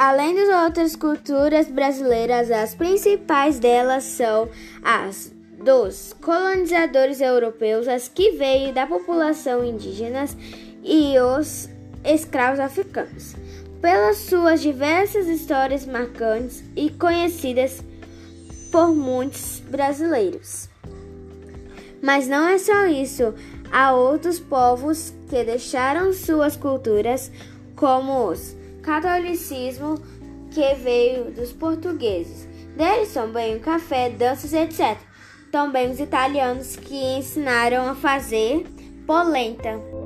Além das outras culturas brasileiras, as principais delas são as dos colonizadores europeus, as que veio da população indígena e os escravos africanos. Pelas suas diversas histórias marcantes e conhecidas por muitos brasileiros. Mas não é só isso, há outros povos que deixaram suas culturas, como os catolicismo, que veio dos portugueses. Deles também o café, danças, etc. Também os italianos que ensinaram a fazer polenta.